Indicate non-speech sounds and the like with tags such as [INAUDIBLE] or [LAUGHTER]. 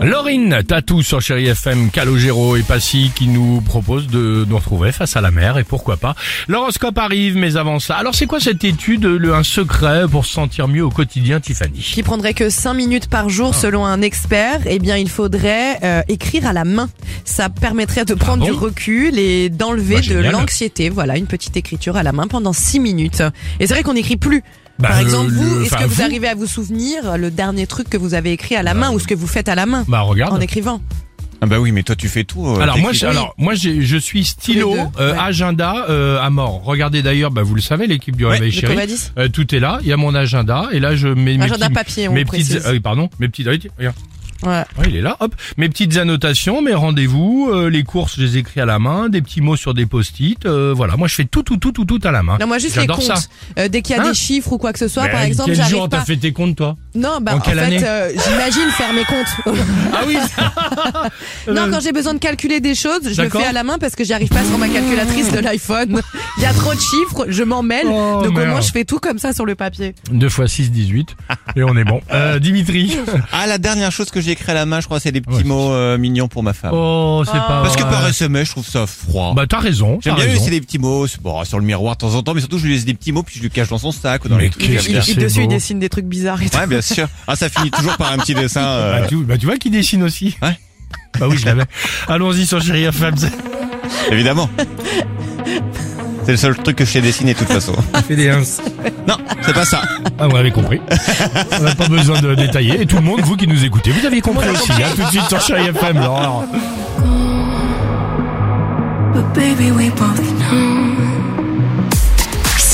Laurine Tatou sur Chéri FM, Calogero et Passy qui nous propose de nous retrouver face à la mer et pourquoi pas. L'horoscope arrive, mais avant ça. Alors c'est quoi cette étude, le, un secret pour se sentir mieux au quotidien, Tiffany? Qui prendrait que 5 minutes par jour selon un expert, eh bien il faudrait euh, écrire à la main. Ça permettrait de prendre bon? du recul et d'enlever Bah, de l'anxiété. Voilà, une petite écriture à la main pendant 6 minutes. Et c'est vrai qu'on n'écrit plus. Bah, par le- exemple, vous, est-ce que vous, vous- arrivez à vous souvenir le dernier truc que vous avez écrit à la main ou ce que vous faites à la main Bah regarde. en écrivant Ah bah oui, mais toi tu fais tout. euh, Alors moi, alors moi, je suis stylo, deux, euh, ouais. agenda euh, à mort. Regardez d'ailleurs, bah vous le savez, l'équipe du Ouais, Réveil Chéri, euh, tout est là. Il y a mon agenda et là je mets mes Agenda petits- papier, on mes petites, euh, oui, pardon, mes petites, regarde. Ouais. Ouais, il est là, hop. Mes petites annotations, mes rendez-vous, euh, les courses, je les écris à la main, des petits mots sur des post-it, euh, voilà. Moi, je fais tout, tout, tout, tout, tout à la main. Non, moi juste les comptes. ça. Euh, dès qu'il y a Hein des chiffres ou quoi que ce soit, Mais par exemple, quel jour t'as pas. fait tes comptes, toi? Non, bah En fait, euh, j'imagine faire mes comptes. [LAUGHS] Ah oui. [LAUGHS] Non, quand j'ai besoin de calculer des choses, je le fais à la main parce que j'y arrive pas sur ma calculatrice de l'iPhone. [LAUGHS] Il y a trop de chiffres, je m'en mêle. Oh, donc au moins je fais tout comme ça sur le papier. 2 fois 6, 18. Et on est bon. Euh, Dimitri. Ah la dernière chose que j'ai écrit à la main, je crois, c'est des petits Ouais. mots euh, mignons pour ma femme. Oh, c'est pas Parce que par SMS, je trouve ça froid. Bah, t'as raison. J'aime bien lui laisser des petits mots bon, sur le miroir de temps en temps, mais surtout je lui laisse des petits mots puis je lui cache dans son sac ou dans Mais les trucs. c'est dessus, il dessine des trucs bizarres et tout. Ouais, bien sûr. Ah, ça finit toujours par un petit dessin. euh, Bah, tu, bah, tu vois qui dessine aussi. Ouais. Bah oui, je l'avais. Allons-y sur Chéri FM. Évidemment. C'est le seul truc que je sais dessiner de toute façon. Fais des uns. Non, c'est pas ça. Ah, vous avez compris. On n'a pas besoin de détailler. Et tout le monde, vous qui nous écoutez, vous avez compris aussi. hein, tout de suite sur Chéri FM. Alors, But baby, we both know.